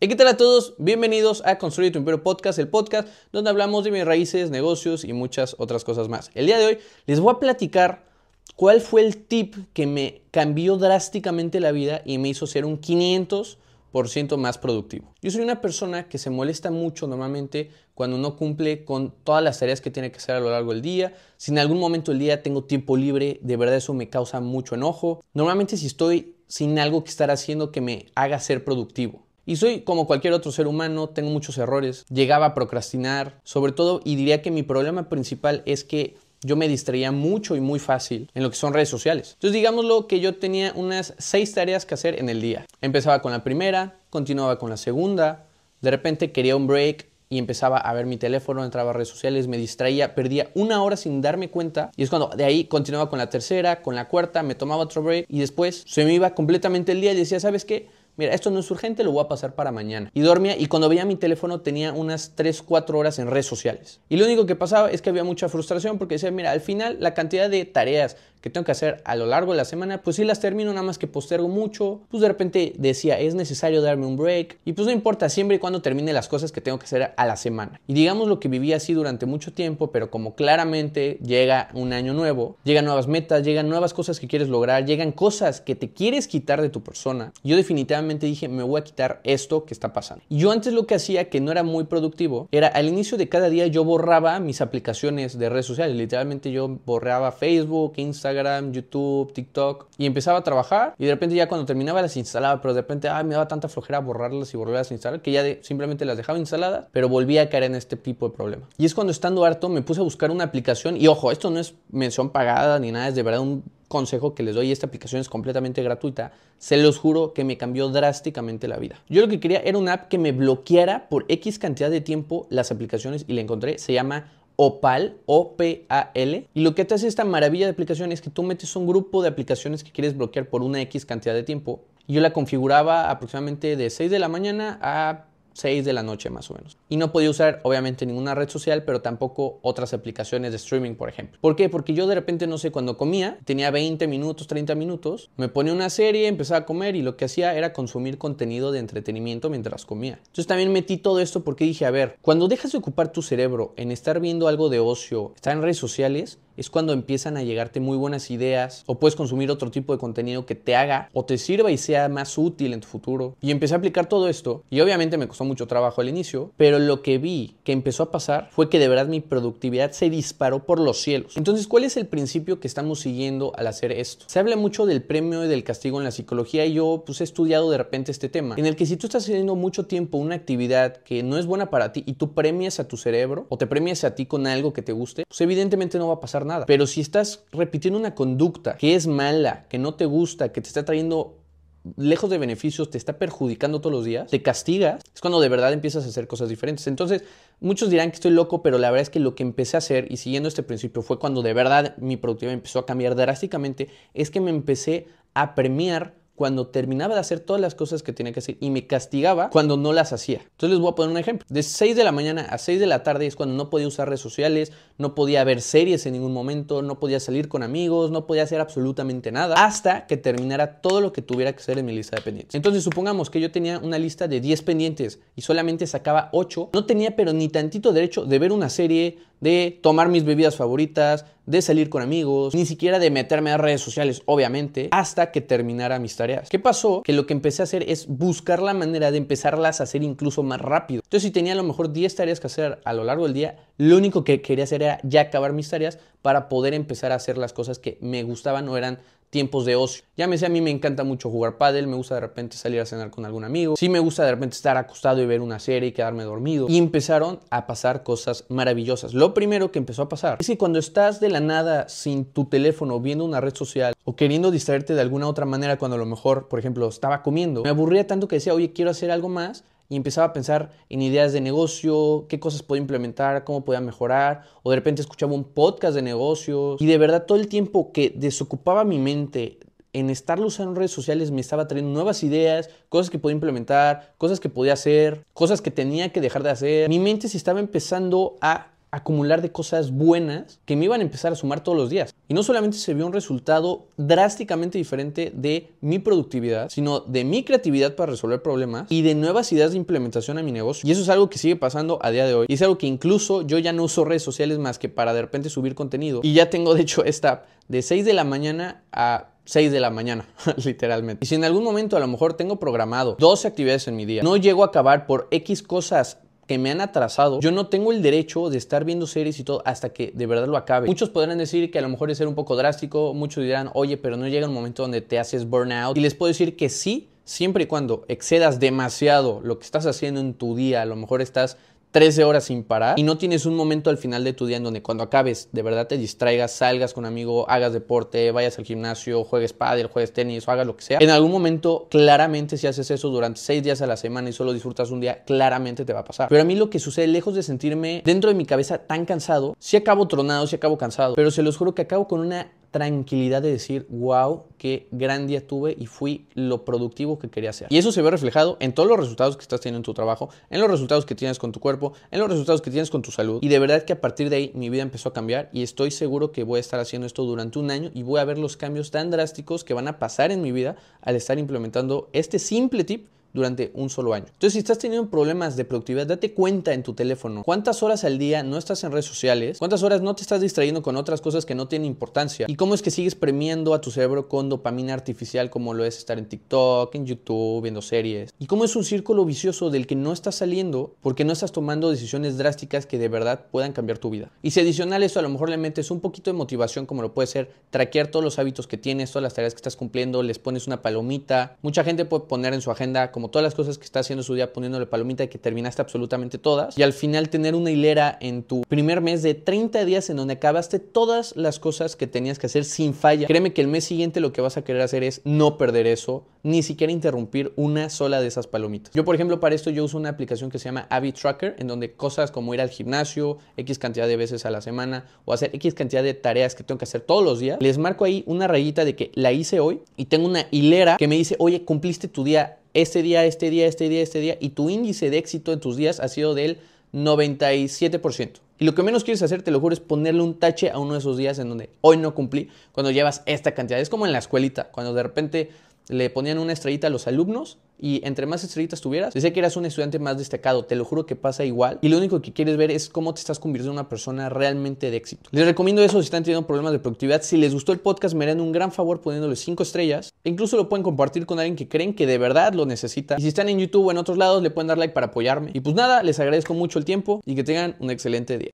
¿qué tal a todos? Bienvenidos a Construye tu Imperio Podcast, el podcast donde hablamos de mis raíces, negocios y muchas otras cosas más. El día de hoy les voy a platicar cuál fue el tip que me cambió drásticamente la vida y me hizo ser un 500% más productivo. Yo soy una persona que se molesta mucho normalmente cuando no cumple con todas las tareas que tiene que hacer a lo largo del día. Si en algún momento del día tengo tiempo libre, de verdad eso me causa mucho enojo. Normalmente si estoy sin algo que estar haciendo que me haga ser productivo. Y soy como cualquier otro ser humano, tengo muchos errores, llegaba a procrastinar, sobre todo, y diría que mi problema principal es que yo me distraía mucho y muy fácil en lo que son redes sociales. Entonces digámoslo que yo tenía unas seis tareas que hacer en el día. Empezaba con la primera, continuaba con la segunda, de repente quería un break y empezaba a ver mi teléfono, entraba a redes sociales, me distraía, perdía una hora sin darme cuenta y es cuando de ahí continuaba con la tercera, con la cuarta, me tomaba otro break y después se me iba completamente el día y decía, ¿sabes qué? Mira, esto no es urgente, lo voy a pasar para mañana. Y dormía y cuando veía mi teléfono tenía unas 3, 4 horas en redes sociales. Y lo único que pasaba es que había mucha frustración porque decía, mira, al final la cantidad de tareas que tengo que hacer a lo largo de la semana, pues sí las termino, nada más que postergo mucho. Pues de repente decía, es necesario darme un break. Y pues no importa, siempre y cuando termine las cosas que tengo que hacer a la semana. Y digamos lo que viví así durante mucho tiempo, pero como claramente llega un año nuevo, llegan nuevas metas, llegan nuevas cosas que quieres lograr, llegan cosas que te quieres quitar de tu persona. Yo definitivamente dije, me voy a quitar esto que está pasando. Y yo antes lo que hacía, que no era muy productivo, era al inicio de cada día yo borraba mis aplicaciones de redes sociales. Literalmente yo borraba Facebook, Instagram, YouTube, TikTok y empezaba a trabajar y de repente ya cuando terminaba las instalaba, pero de repente me daba tanta flojera borrarlas y volverlas a instalar que ya simplemente las dejaba instaladas, pero volvía a caer en este tipo de problema. Y es cuando estando harto me puse a buscar una aplicación y ojo, esto no es mención pagada ni nada, es de verdad un consejo que les doy, esta aplicación es completamente gratuita, se los juro que me cambió drásticamente la vida. Yo lo que quería era una app que me bloqueara por X cantidad de tiempo las aplicaciones y la encontré, se llama Opal, O-P-A-L. Y lo que te hace esta maravilla de aplicación es que tú metes un grupo de aplicaciones que quieres bloquear por una X cantidad de tiempo. Yo la configuraba aproximadamente de 6 de la mañana a 6 de la noche más o menos. Y no podía usar obviamente ninguna red social, pero tampoco otras aplicaciones de streaming, por ejemplo. ¿Por qué? Porque yo de repente, no sé, cuando comía, tenía 20 minutos, 30 minutos, me ponía una serie, empezaba a comer y lo que hacía era consumir contenido de entretenimiento mientras comía. Entonces también metí todo esto porque dije, a ver, cuando dejas de ocupar tu cerebro en estar viendo algo de ocio, estar en redes sociales, es cuando empiezan a llegarte muy buenas ideas o puedes consumir otro tipo de contenido que te haga o te sirva y sea más útil en tu futuro. Y empecé a aplicar todo esto y obviamente me costó mucho trabajo al inicio, pero lo que vi que empezó a pasar fue que de verdad mi productividad se disparó por los cielos. Entonces, ¿cuál es el principio que estamos siguiendo al hacer esto? Se habla mucho del premio y del castigo en la psicología y yo pues he estudiado de repente este tema, en el que si tú estás haciendo mucho tiempo una actividad que no es buena para ti y tú premias a tu cerebro o te premias a ti con algo que te guste, pues evidentemente no va a pasar nada. Pero si estás repitiendo una conducta que es mala, que no te gusta, que te está trayendo lejos de beneficios, te está perjudicando todos los días, te castigas, es cuando de verdad empiezas a hacer cosas diferentes. Entonces, muchos dirán que estoy loco, pero la verdad es que lo que empecé a hacer y siguiendo este principio fue cuando de verdad mi productividad empezó a cambiar drásticamente, es que me empecé a premiar cuando terminaba de hacer todas las cosas que tenía que hacer y me castigaba cuando no las hacía. Entonces les voy a poner un ejemplo. De 6 de la mañana a 6 de la tarde es cuando no podía usar redes sociales, no podía ver series en ningún momento, no podía salir con amigos, no podía hacer absolutamente nada hasta que terminara todo lo que tuviera que hacer en mi lista de pendientes. Entonces supongamos que yo tenía una lista de 10 pendientes y solamente sacaba 8, no tenía pero ni tantito derecho de ver una serie, de tomar mis bebidas favoritas, de salir con amigos, ni siquiera de meterme a redes sociales, obviamente, hasta que terminara mis tareas. ¿Qué pasó? Que lo que empecé a hacer es buscar la manera de empezarlas a hacer incluso más rápido. Entonces, si tenía a lo mejor 10 tareas que hacer a lo largo del día, lo único que quería hacer era ya acabar mis tareas para poder empezar a hacer las cosas que me gustaban o eran tiempos de ocio. Ya me sé, a mí me encanta mucho jugar pádel, me gusta de repente salir a cenar con algún amigo, sí me gusta de repente estar acostado y ver una serie y quedarme dormido. Y empezaron a pasar cosas maravillosas. Lo primero que empezó a pasar es que cuando estás de la nada sin tu teléfono viendo una red social o queriendo distraerte de alguna otra manera cuando a lo mejor, por ejemplo, estaba comiendo, me aburría tanto que decía, oye, quiero hacer algo más y empezaba a pensar en ideas de negocio, qué cosas podía implementar, cómo podía mejorar, o de repente escuchaba un podcast de negocios y de verdad todo el tiempo que desocupaba mi mente en estar usando redes sociales me estaba trayendo nuevas ideas, cosas que podía implementar, cosas que podía hacer, cosas que tenía que dejar de hacer. Mi mente se estaba empezando a acumular de cosas buenas que me iban a empezar a sumar todos los días. Y no solamente se vio un resultado drásticamente diferente de mi productividad, sino de mi creatividad para resolver problemas y de nuevas ideas de implementación a mi negocio. Y eso es algo que sigue pasando a día de hoy. Y es algo que incluso yo ya no uso redes sociales más que para de repente subir contenido. Y ya tengo de hecho esta de 6 de la mañana a 6 de la mañana, literalmente. Y si en algún momento a lo mejor tengo programado 12 actividades en mi día, no llego a acabar por X cosas que me han atrasado, yo no tengo el derecho de estar viendo series y todo hasta que de verdad lo acabe. Muchos podrán decir que a lo mejor es ser un poco drástico, muchos dirán, oye, pero no llega un momento donde te haces burnout. Y les puedo decir que sí, siempre y cuando excedas demasiado lo que estás haciendo en tu día, a lo mejor estás 13 horas sin parar y no tienes un momento al final de tu día en donde cuando acabes de verdad te distraigas, salgas con un amigo, hagas deporte, vayas al gimnasio, juegues pádel, juegues tenis o hagas lo que sea. En algún momento, claramente, si haces eso durante 6 días a la semana y solo disfrutas un día, claramente te va a pasar. Pero a mí lo que sucede, lejos de sentirme dentro de mi cabeza tan cansado, si acabo tronado, si acabo cansado, pero se los juro que acabo con una tranquilidad de decir, wow, qué gran día tuve y fui lo productivo que quería ser. Y eso se ve reflejado en todos los resultados que estás teniendo en tu trabajo, en los resultados que tienes con tu cuerpo, en los resultados que tienes con tu salud. Y de verdad que a partir de ahí mi vida empezó a cambiar y estoy seguro que voy a estar haciendo esto durante un año y voy a ver los cambios tan drásticos que van a pasar en mi vida al estar implementando este simple tip durante un solo año. Entonces, si estás teniendo problemas de productividad, date cuenta en tu teléfono cuántas horas al día no estás en redes sociales, cuántas horas no te estás distrayendo con otras cosas que no tienen importancia y cómo es que sigues premiando a tu cerebro con dopamina artificial como lo es estar en TikTok, en YouTube, viendo series. Y cómo es un círculo vicioso del que no estás saliendo porque no estás tomando decisiones drásticas que de verdad puedan cambiar tu vida. Y si adicional eso a lo mejor le metes un poquito de motivación como lo puede ser traquear todos los hábitos que tienes, todas las tareas que estás cumpliendo, les pones una palomita. Mucha gente puede poner en su agenda como todas las cosas que está haciendo su día poniéndole palomita y que terminaste absolutamente todas. Y al final tener una hilera en tu primer mes de 30 días en donde acabaste todas las cosas que tenías que hacer sin falla. Créeme que el mes siguiente lo que vas a querer hacer es no perder eso, ni siquiera interrumpir una sola de esas palomitas. Yo, por ejemplo, para esto yo uso una aplicación que se llama Habit Tracker, en donde cosas como ir al gimnasio X cantidad de veces a la semana o hacer X cantidad de tareas que tengo que hacer todos los días, les marco ahí una rayita de que la hice hoy y tengo una hilera que me dice, oye, cumpliste tu día este día, este día, este día, este día, y tu índice de éxito en tus días ha sido del 97%. Y lo que menos quieres hacer, te lo juro, es ponerle un tache a uno de esos días en donde hoy no cumplí, cuando llevas esta cantidad. Es como en la escuelita, cuando de repente le ponían una estrellita a los alumnos y entre más estrellitas tuvieras, decía que eras un estudiante más destacado. Te lo juro que pasa igual. Y lo único que quieres ver es cómo te estás convirtiendo en una persona realmente de éxito. Les recomiendo eso si están teniendo problemas de productividad. Si les gustó el podcast, me harán un gran favor poniéndole 5 estrellas. E incluso lo pueden compartir con alguien que creen que de verdad lo necesita. Y si están en YouTube o en otros lados, le pueden dar like para apoyarme. Y pues nada, les agradezco mucho el tiempo y que tengan un excelente día.